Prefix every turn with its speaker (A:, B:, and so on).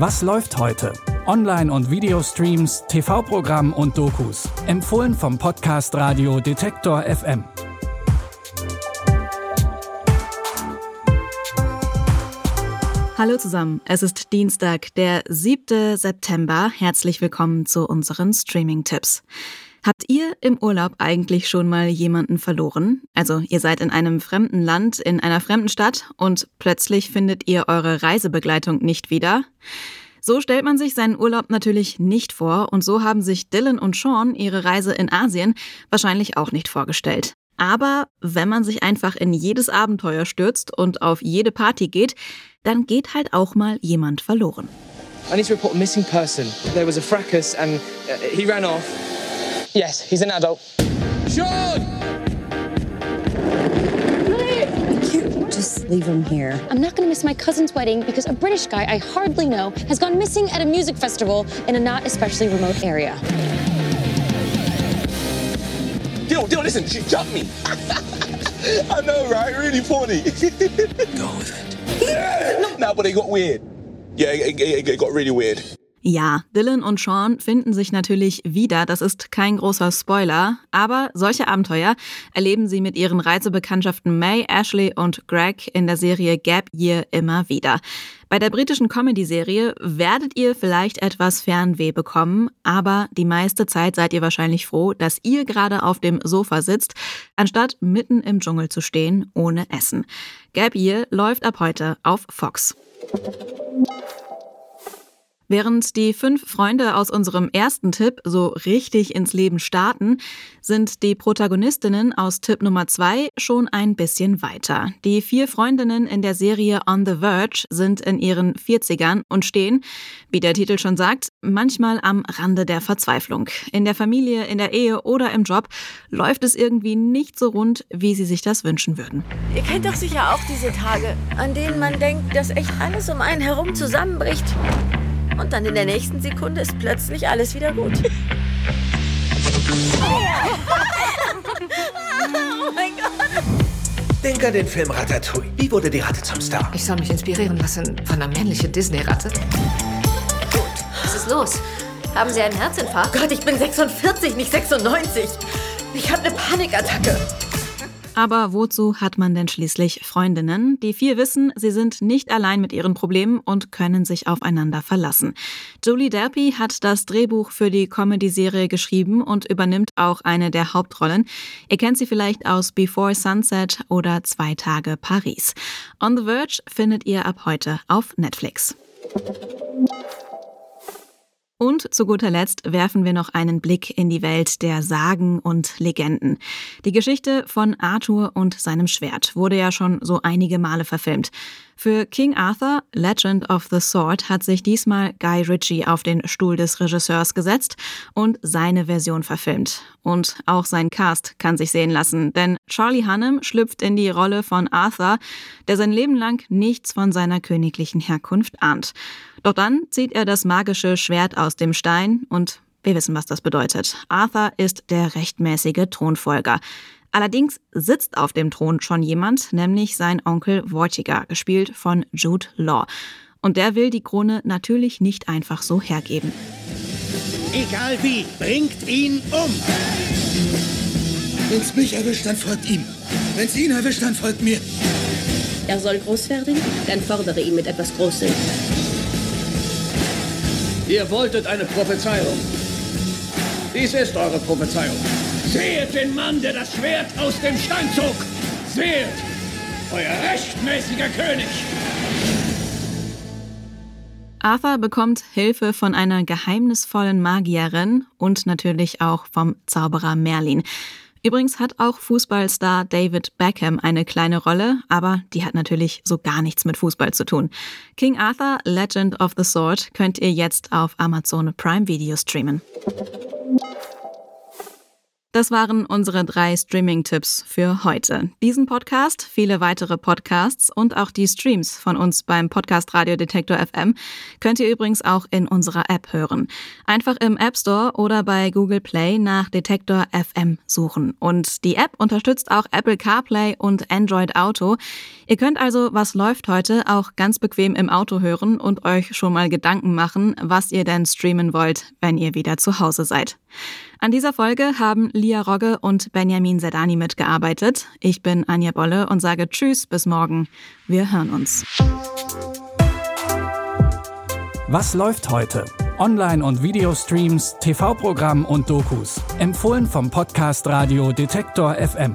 A: Was läuft heute? Online- und Videostreams, TV-Programm und Dokus. Empfohlen vom Podcast Radio Detektor FM.
B: Hallo zusammen, es ist Dienstag, der 7. September. Herzlich willkommen zu unseren Streaming-Tipps. Habt ihr im Urlaub eigentlich schon mal jemanden verloren? Also ihr seid in einem fremden Land, in einer fremden Stadt und plötzlich findet ihr eure Reisebegleitung nicht wieder? So stellt man sich seinen Urlaub natürlich nicht vor und so haben sich Dylan und Sean ihre Reise in Asien wahrscheinlich auch nicht vorgestellt. Aber wenn man sich einfach in jedes Abenteuer stürzt und auf jede Party geht, dann geht halt auch mal jemand verloren.
C: I need to report a missing person. There was a fracas and uh, he ran off. Yes, he's an adult. Sean!
D: Just leave him here.
E: I'm not gonna miss my cousin's wedding because a British guy I hardly know has gone missing at a music festival in a not especially remote area.
F: Yo, yo, listen, she jumped me. I know, right? Really funny.
G: Go with it.
F: no, but it got weird. Yeah, it, it, it got really weird.
B: Ja, Dylan und Sean finden sich natürlich wieder, das ist kein großer Spoiler, aber solche Abenteuer erleben sie mit ihren Reisebekanntschaften May, Ashley und Greg in der Serie Gap Year immer wieder. Bei der britischen Comedy-Serie werdet ihr vielleicht etwas Fernweh bekommen, aber die meiste Zeit seid ihr wahrscheinlich froh, dass ihr gerade auf dem Sofa sitzt, anstatt mitten im Dschungel zu stehen ohne Essen. Gap Year läuft ab heute auf Fox. Während die fünf Freunde aus unserem ersten Tipp so richtig ins Leben starten, sind die Protagonistinnen aus Tipp Nummer zwei schon ein bisschen weiter. Die vier Freundinnen in der Serie On the Verge sind in ihren 40ern und stehen, wie der Titel schon sagt, manchmal am Rande der Verzweiflung. In der Familie, in der Ehe oder im Job läuft es irgendwie nicht so rund, wie sie sich das wünschen würden.
H: Ihr kennt doch sicher auch diese Tage, an denen man denkt, dass echt alles um einen herum zusammenbricht. Und dann in der nächsten Sekunde ist plötzlich alles wieder gut. oh mein Gott.
G: Denk an den Film Ratatouille. Wie wurde die Ratte zum Star?
I: Ich soll mich inspirieren lassen von einer männlichen Disney-Ratte.
H: Gut, was ist los? Haben Sie einen Herzinfarkt? Gott, ich bin 46, nicht 96. Ich habe eine Panikattacke.
B: Aber wozu hat man denn schließlich Freundinnen? Die vier wissen, sie sind nicht allein mit ihren Problemen und können sich aufeinander verlassen. Julie Delpy hat das Drehbuch für die Comedy-Serie geschrieben und übernimmt auch eine der Hauptrollen. Ihr kennt sie vielleicht aus Before Sunset oder Zwei Tage Paris. On the Verge findet ihr ab heute auf Netflix. Und zu guter Letzt werfen wir noch einen Blick in die Welt der Sagen und Legenden. Die Geschichte von Arthur und seinem Schwert wurde ja schon so einige Male verfilmt. Für King Arthur, Legend of the Sword, hat sich diesmal Guy Ritchie auf den Stuhl des Regisseurs gesetzt und seine Version verfilmt. Und auch sein Cast kann sich sehen lassen, denn Charlie Hunnam schlüpft in die Rolle von Arthur, der sein Leben lang nichts von seiner königlichen Herkunft ahnt. Doch dann zieht er das magische Schwert aus dem Stein und wir wissen, was das bedeutet. Arthur ist der rechtmäßige Thronfolger. Allerdings sitzt auf dem Thron schon jemand, nämlich sein Onkel Vortiger, gespielt von Jude Law. Und der will die Krone natürlich nicht einfach so hergeben.
J: Egal wie, bringt ihn um!
K: Wenn's mich erwischt, dann folgt ihm. Wenn's ihn erwischt, dann folgt mir.
L: Er soll groß werden? Dann fordere ihn mit etwas Großem.
J: Ihr wolltet eine Prophezeiung. Dies ist eure Prophezeiung. Seht den Mann, der das Schwert aus dem Stein zog! Seht! Euer rechtmäßiger König!
B: Arthur bekommt Hilfe von einer geheimnisvollen Magierin und natürlich auch vom Zauberer Merlin. Übrigens hat auch Fußballstar David Beckham eine kleine Rolle, aber die hat natürlich so gar nichts mit Fußball zu tun. King Arthur, Legend of the Sword könnt ihr jetzt auf Amazon Prime Video streamen. Das waren unsere drei Streaming-Tipps für heute. Diesen Podcast, viele weitere Podcasts und auch die Streams von uns beim Podcast Radio Detektor FM könnt ihr übrigens auch in unserer App hören. Einfach im App Store oder bei Google Play nach Detektor FM suchen. Und die App unterstützt auch Apple CarPlay und Android Auto. Ihr könnt also, was läuft heute, auch ganz bequem im Auto hören und euch schon mal Gedanken machen, was ihr denn streamen wollt, wenn ihr wieder zu Hause seid. An dieser Folge haben Lia Rogge und Benjamin Sedani mitgearbeitet. Ich bin Anja Bolle und sage Tschüss, bis morgen. Wir hören uns.
A: Was läuft heute? Online- und Videostreams, TV-Programm und Dokus. Empfohlen vom Podcast Radio Detektor FM.